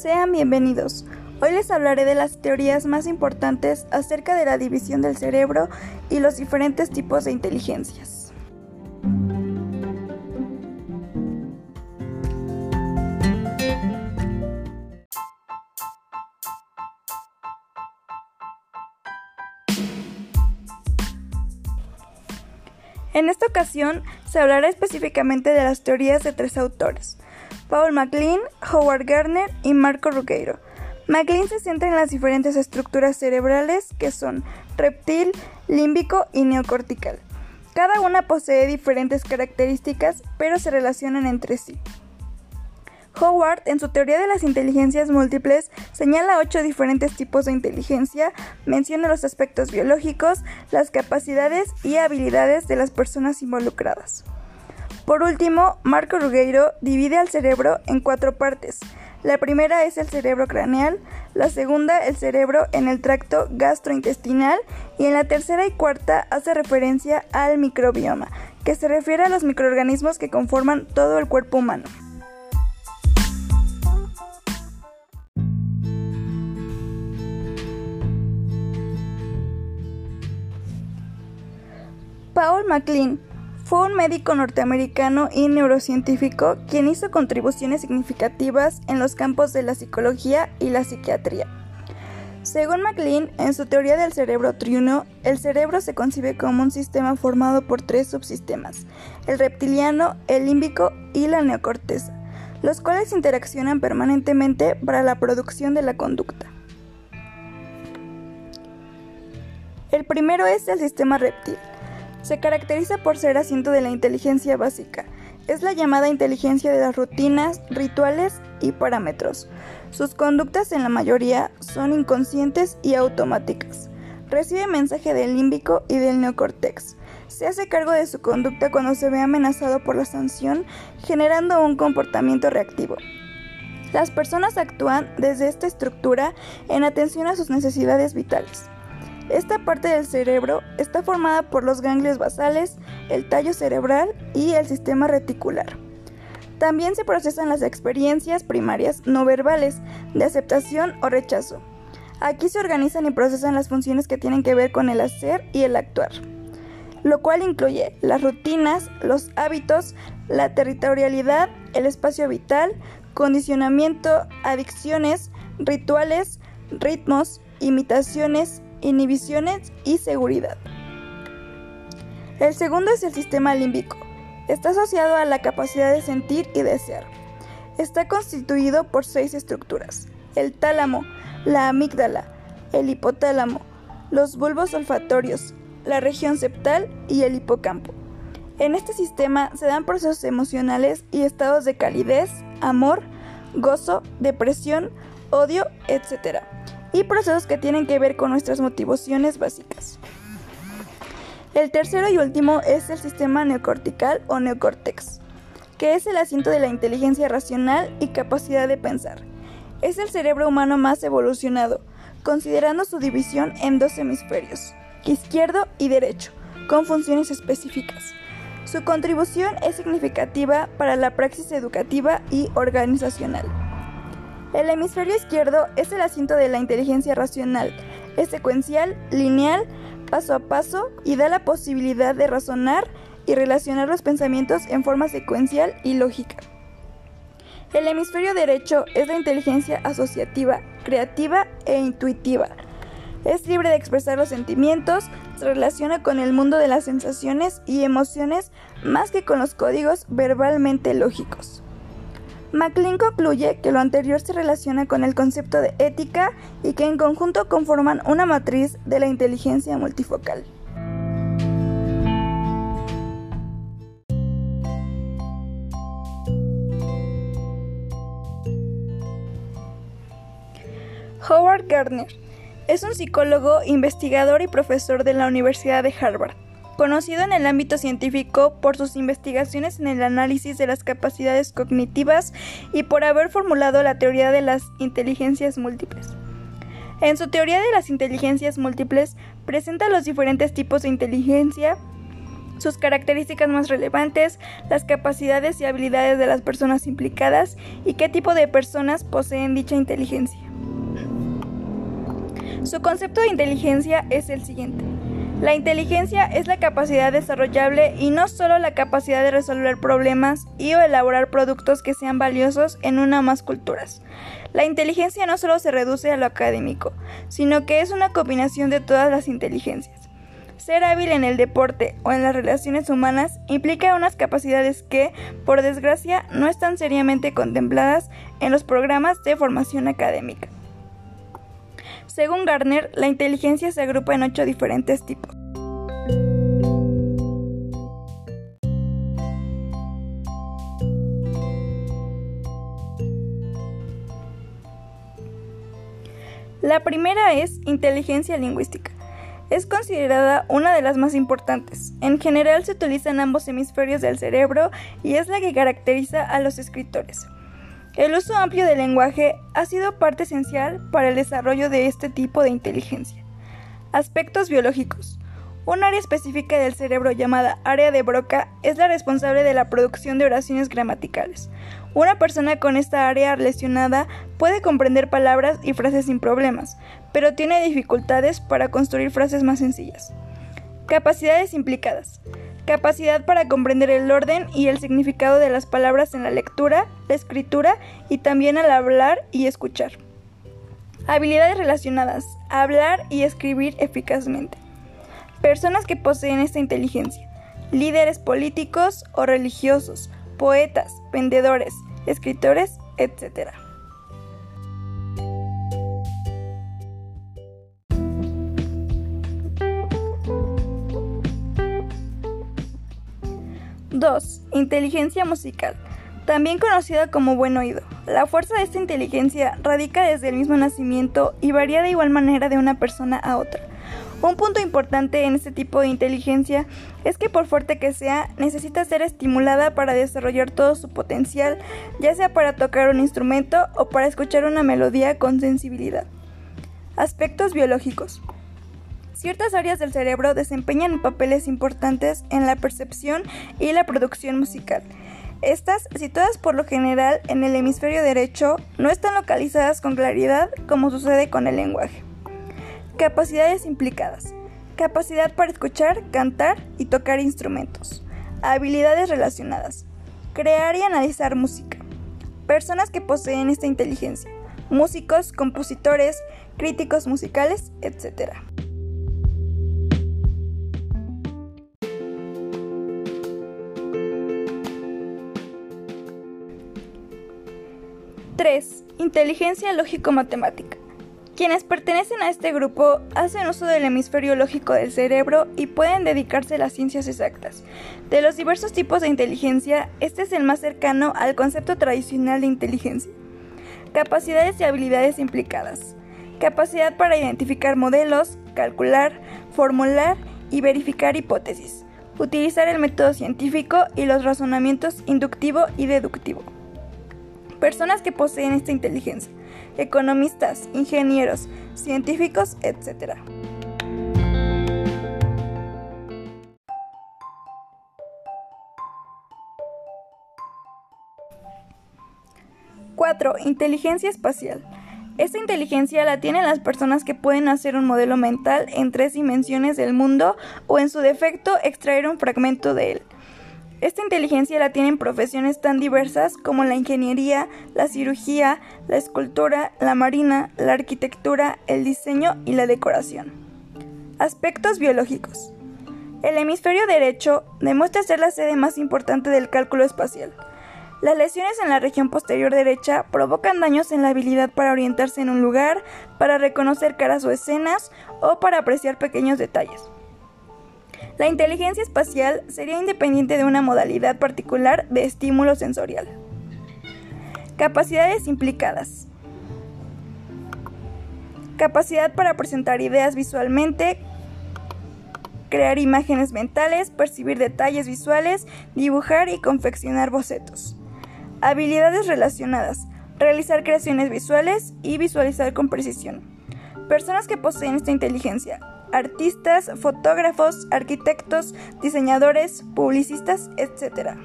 Sean bienvenidos. Hoy les hablaré de las teorías más importantes acerca de la división del cerebro y los diferentes tipos de inteligencias. En esta ocasión se hablará específicamente de las teorías de tres autores, Paul MacLean, Howard Gardner y Marco Ruggiero. MacLean se centra en las diferentes estructuras cerebrales que son reptil, límbico y neocortical. Cada una posee diferentes características, pero se relacionan entre sí. Howard, en su teoría de las inteligencias múltiples, señala ocho diferentes tipos de inteligencia, menciona los aspectos biológicos, las capacidades y habilidades de las personas involucradas. Por último, Marco Ruggiero divide al cerebro en cuatro partes. La primera es el cerebro craneal, la segunda el cerebro en el tracto gastrointestinal y en la tercera y cuarta hace referencia al microbioma, que se refiere a los microorganismos que conforman todo el cuerpo humano. Paul MacLean fue un médico norteamericano y neurocientífico quien hizo contribuciones significativas en los campos de la psicología y la psiquiatría. Según MacLean, en su teoría del cerebro triuno, el cerebro se concibe como un sistema formado por tres subsistemas, el reptiliano, el límbico y la neocorteza, los cuales interaccionan permanentemente para la producción de la conducta. El primero es el sistema reptil. Se caracteriza por ser asiento de la inteligencia básica. Es la llamada inteligencia de las rutinas, rituales y parámetros. Sus conductas en la mayoría son inconscientes y automáticas. Recibe mensaje del límbico y del neocórtex. Se hace cargo de su conducta cuando se ve amenazado por la sanción, generando un comportamiento reactivo. Las personas actúan desde esta estructura en atención a sus necesidades vitales. Esta parte del cerebro está formada por los ganglios basales, el tallo cerebral y el sistema reticular. También se procesan las experiencias primarias no verbales de aceptación o rechazo. Aquí se organizan y procesan las funciones que tienen que ver con el hacer y el actuar, lo cual incluye las rutinas, los hábitos, la territorialidad, el espacio vital, condicionamiento, adicciones, rituales, ritmos, imitaciones, inhibiciones y seguridad. El segundo es el sistema límbico. Está asociado a la capacidad de sentir y desear. Está constituido por seis estructuras. El tálamo, la amígdala, el hipotálamo, los bulbos olfatorios, la región septal y el hipocampo. En este sistema se dan procesos emocionales y estados de calidez, amor, gozo, depresión, odio, etc y procesos que tienen que ver con nuestras motivaciones básicas. El tercero y último es el sistema neocortical o neocórtex, que es el asiento de la inteligencia racional y capacidad de pensar. Es el cerebro humano más evolucionado, considerando su división en dos hemisferios, izquierdo y derecho, con funciones específicas. Su contribución es significativa para la praxis educativa y organizacional. El hemisferio izquierdo es el asiento de la inteligencia racional. Es secuencial, lineal, paso a paso y da la posibilidad de razonar y relacionar los pensamientos en forma secuencial y lógica. El hemisferio derecho es la inteligencia asociativa, creativa e intuitiva. Es libre de expresar los sentimientos, se relaciona con el mundo de las sensaciones y emociones más que con los códigos verbalmente lógicos. MacLean concluye que lo anterior se relaciona con el concepto de ética y que en conjunto conforman una matriz de la inteligencia multifocal. Howard Gardner es un psicólogo, investigador y profesor de la Universidad de Harvard conocido en el ámbito científico por sus investigaciones en el análisis de las capacidades cognitivas y por haber formulado la teoría de las inteligencias múltiples. En su teoría de las inteligencias múltiples presenta los diferentes tipos de inteligencia sus características más relevantes, las capacidades y habilidades de las personas implicadas y qué tipo de personas poseen dicha inteligencia. Su concepto de inteligencia es el siguiente. La inteligencia es la capacidad desarrollable y no solo la capacidad de resolver problemas y o elaborar productos que sean valiosos en una o más culturas. La inteligencia no solo se reduce a lo académico, sino que es una combinación de todas las inteligencias. Ser hábil en el deporte o en las relaciones humanas implica unas capacidades que, por desgracia, no están seriamente contempladas en los programas de formación académica. Según Gardner, la inteligencia se agrupa en ocho diferentes tipos. La primera es inteligencia lingüística. Es considerada una de las más importantes. En general se utilizan ambos hemisferios del cerebro y es la que caracteriza a los escritores. El uso amplio del lenguaje ha sido parte esencial para el desarrollo de este tipo de inteligencia. Aspectos biológicos. Un área específica del cerebro llamada área de Broca es la responsable de la producción de oraciones gramaticales. Una persona con esta área lesionada puede comprender palabras y frases sin problemas, pero tiene dificultades para construir frases más sencillas. Capacidades implicadas. Capacidad para comprender el orden y el significado de las palabras en la lectura, la escritura y también al hablar y escuchar. Habilidades relacionadas. Hablar y escribir eficazmente. Personas que poseen esta inteligencia. Líderes políticos o religiosos, poetas, vendedores, escritores, etc. Dos, Inteligencia musical. También conocida como buen oído. La fuerza de esta inteligencia radica desde el mismo nacimiento y varía de igual manera de una persona a otra. Un punto importante en este tipo de inteligencia es que por fuerte que sea, necesita ser estimulada para desarrollar todo su potencial, ya sea para tocar un instrumento o para escuchar una melodía con sensibilidad. Aspectos biológicos. Ciertas áreas del cerebro desempeñan papeles importantes en la percepción y la producción musical. Estas, situadas por lo general en el hemisferio derecho, no están localizadas con claridad como sucede con el lenguaje. Capacidades implicadas. Capacidad para escuchar, cantar y tocar instrumentos. Habilidades relacionadas. Crear y analizar música. Personas que poseen esta inteligencia. Músicos, compositores, críticos musicales, etc. ¡3! Inteligencia lógico-matemática. Quienes pertenecen a este grupo hacen uso del hemisferio lógico del cerebro y pueden dedicarse a las ciencias exactas. De los diversos tipos de inteligencia, este es el más cercano al concepto tradicional de inteligencia. Capacidades y habilidades implicadas. Capacidad para identificar modelos, calcular, formular y verificar hipótesis. Utilizar el método científico y los razonamientos inductivo y deductivo. Personas que poseen esta inteligencia economistas, ingenieros, científicos, etc. Inteligencia espacial. Esta inteligencia la tienen las personas que pueden hacer un modelo mental en tres dimensiones del mundo o en su defecto extraer un fragmento de él. Esta inteligencia la tienen profesiones tan diversas como la ingeniería, la cirugía, la escultura, la marina, la arquitectura, el diseño y la decoración. Aspectos biológicos. El hemisferio derecho demuestra ser la sede más importante del cálculo espacial. Las lesiones en la región posterior derecha provocan daños en la habilidad para orientarse en un lugar, para reconocer caras o escenas o para apreciar pequeños detalles. La inteligencia espacial sería independiente de una modalidad particular de estímulo sensorial. Capacidades implicadas. Capacidad para presentar ideas visualmente, crear imágenes mentales, percibir detalles visuales, dibujar y confeccionar bocetos. Habilidades relacionadas. Realizar creaciones visuales y visualizar con precisión. Personas que poseen esta inteligencia artistas, fotógrafos, arquitectos, diseñadores, publicistas, etc.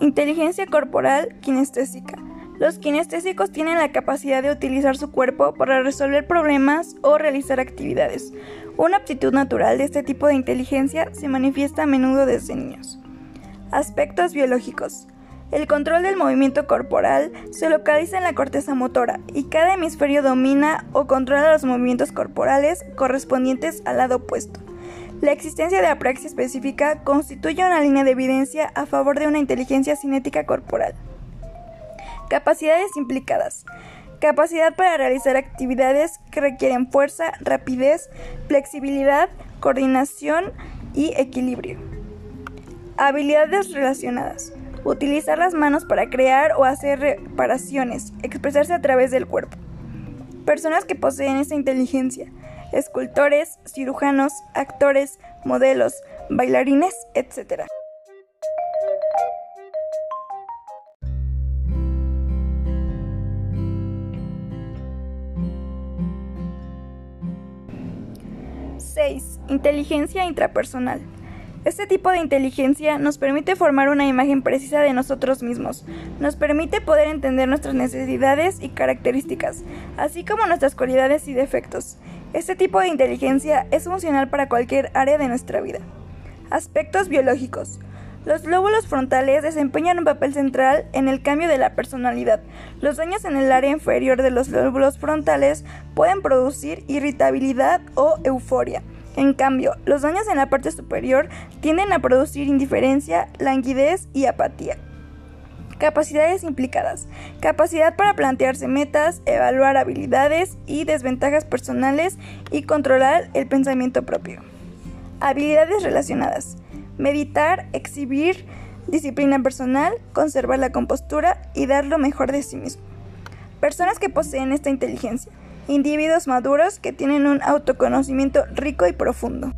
Inteligencia corporal kinestésica. Los kinestésicos tienen la capacidad de utilizar su cuerpo para resolver problemas o realizar actividades. Una aptitud natural de este tipo de inteligencia se manifiesta a menudo desde niños. Aspectos biológicos. El control del movimiento corporal se localiza en la corteza motora y cada hemisferio domina o controla los movimientos corporales correspondientes al lado opuesto. La existencia de apraxia específica constituye una línea de evidencia a favor de una inteligencia cinética corporal. Capacidades implicadas. Capacidad para realizar actividades que requieren fuerza, rapidez, flexibilidad, coordinación y equilibrio. Habilidades relacionadas. Utilizar las manos para crear o hacer reparaciones, expresarse a través del cuerpo. Personas que poseen esta inteligencia escultores, cirujanos, actores, modelos, bailarines, etc. ¡6! Inteligencia intrapersonal. Este tipo de inteligencia nos permite formar una imagen precisa de nosotros mismos, nos permite poder entender nuestras necesidades y características, así como nuestras cualidades y defectos. Este tipo de inteligencia es funcional para cualquier área de nuestra vida. Aspectos biológicos. Los lóbulos frontales desempeñan un papel central en el cambio de la personalidad. Los daños en el área inferior de los lóbulos frontales pueden producir irritabilidad o euforia en cambio, los daños en la parte superior tienden a producir indiferencia, languidez y apatía. Capacidades implicadas. Capacidad para plantearse metas, evaluar habilidades y desventajas personales y controlar el pensamiento propio. Habilidades relacionadas. Meditar, exhibir, disciplina personal, conservar la compostura y dar lo mejor de sí mismo. Personas que poseen esta inteligencia individuos maduros que tienen un autoconocimiento rico y profundo.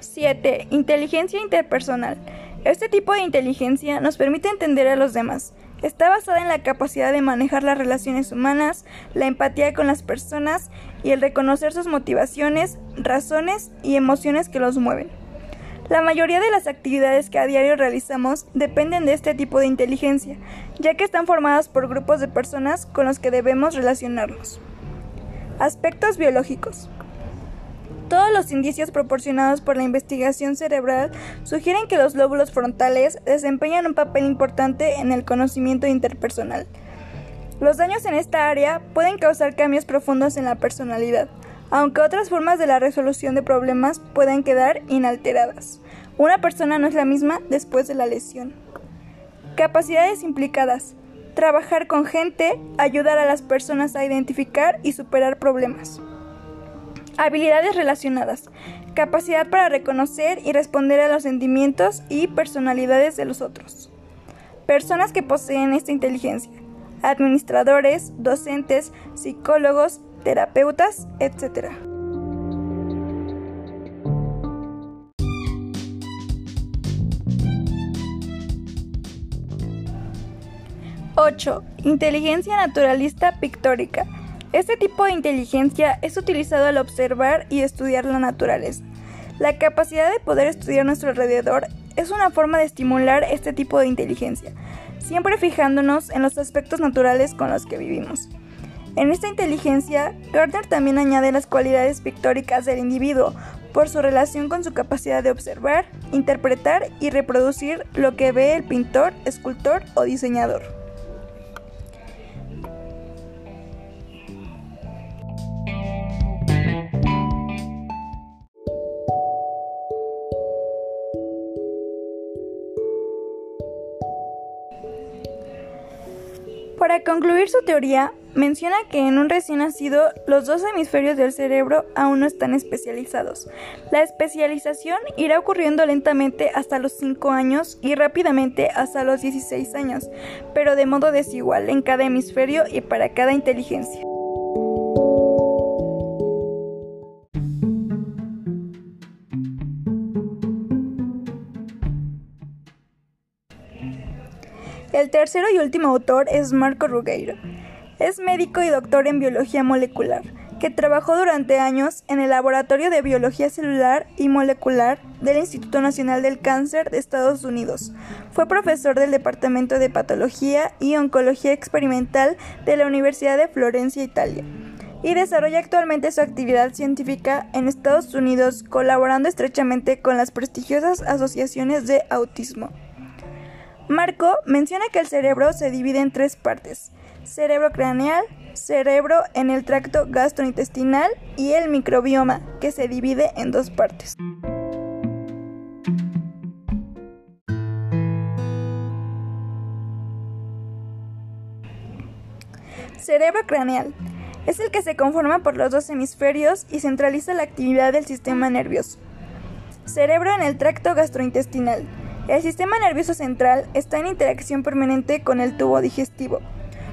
¡7! Inteligencia interpersonal. Este tipo de inteligencia nos permite entender a los demás. Está basada en la capacidad de manejar las relaciones humanas, la empatía con las personas y el reconocer sus motivaciones, razones y emociones que los mueven. La mayoría de las actividades que a diario realizamos dependen de este tipo de inteligencia, ya que están formadas por grupos de personas con los que debemos relacionarnos. Aspectos biológicos. Todos los indicios proporcionados por la investigación cerebral sugieren que los lóbulos frontales desempeñan un papel importante en el conocimiento interpersonal. Los daños en esta área pueden causar cambios profundos en la personalidad, aunque otras formas de la resolución de problemas pueden quedar inalteradas. Una persona no es la misma después de la lesión. Capacidades implicadas. Trabajar con gente, ayudar a las personas a identificar y superar problemas. Habilidades relacionadas. Capacidad para reconocer y responder a los sentimientos y personalidades de los otros. Personas que poseen esta inteligencia. Administradores, docentes, psicólogos, terapeutas, etc. ¡8! Inteligencia naturalista pictórica. Este tipo de inteligencia es utilizado al observar y estudiar la naturaleza. La capacidad de poder estudiar nuestro alrededor es una forma de estimular este tipo de inteligencia, siempre fijándonos en los aspectos naturales con los que vivimos. En esta inteligencia, Gardner también añade las cualidades pictóricas del individuo por su relación con su capacidad de observar, interpretar y reproducir lo que ve el pintor, escultor o diseñador. Para concluir su teoría, menciona que en un recién nacido los dos hemisferios del cerebro aún no están especializados. La especialización irá ocurriendo lentamente hasta los 5 años y rápidamente hasta los 16 años, pero de modo desigual en cada hemisferio y para cada inteligencia. El tercero y último autor es Marco Rugueiro. Es médico y doctor en biología molecular, que trabajó durante años en el Laboratorio de Biología Celular y Molecular del Instituto Nacional del Cáncer de Estados Unidos. Fue profesor del Departamento de Patología y Oncología Experimental de la Universidad de Florencia, Italia y desarrolla actualmente su actividad científica en Estados Unidos, colaborando estrechamente con las prestigiosas asociaciones de autismo. Marco menciona que el cerebro se divide en tres partes, cerebro craneal, cerebro en el tracto gastrointestinal y el microbioma, que se divide en dos partes. Cerebro craneal es el que se conforma por los dos hemisferios y centraliza la actividad del sistema nervioso. Cerebro en el tracto gastrointestinal. El sistema nervioso central está en interacción permanente con el tubo digestivo.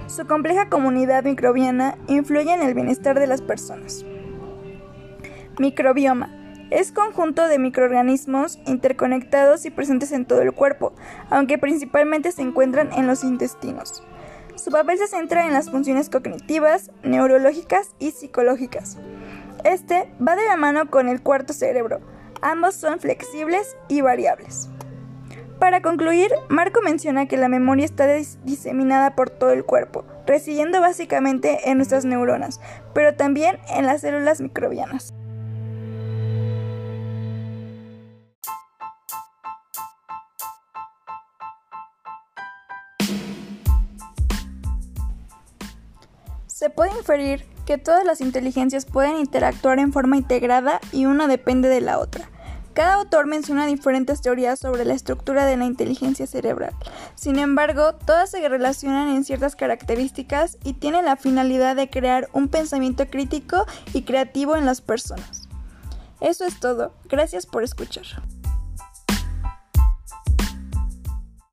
Su compleja comunidad microbiana influye en el bienestar de las personas. Microbioma. Es conjunto de microorganismos interconectados y presentes en todo el cuerpo, aunque principalmente se encuentran en los intestinos. Su papel se centra en las funciones cognitivas, neurológicas y psicológicas. Este va de la mano con el cuarto cerebro. Ambos son flexibles y variables. Para concluir, Marco menciona que la memoria está diseminada por todo el cuerpo, residiendo básicamente en nuestras neuronas, pero también en las células microbianas. Se puede inferir que todas las inteligencias pueden interactuar en forma integrada y una depende de la otra. Cada autor menciona diferentes teorías sobre la estructura de la inteligencia cerebral. Sin embargo, todas se relacionan en ciertas características y tienen la finalidad de crear un pensamiento crítico y creativo en las personas. Eso es todo. Gracias por escuchar.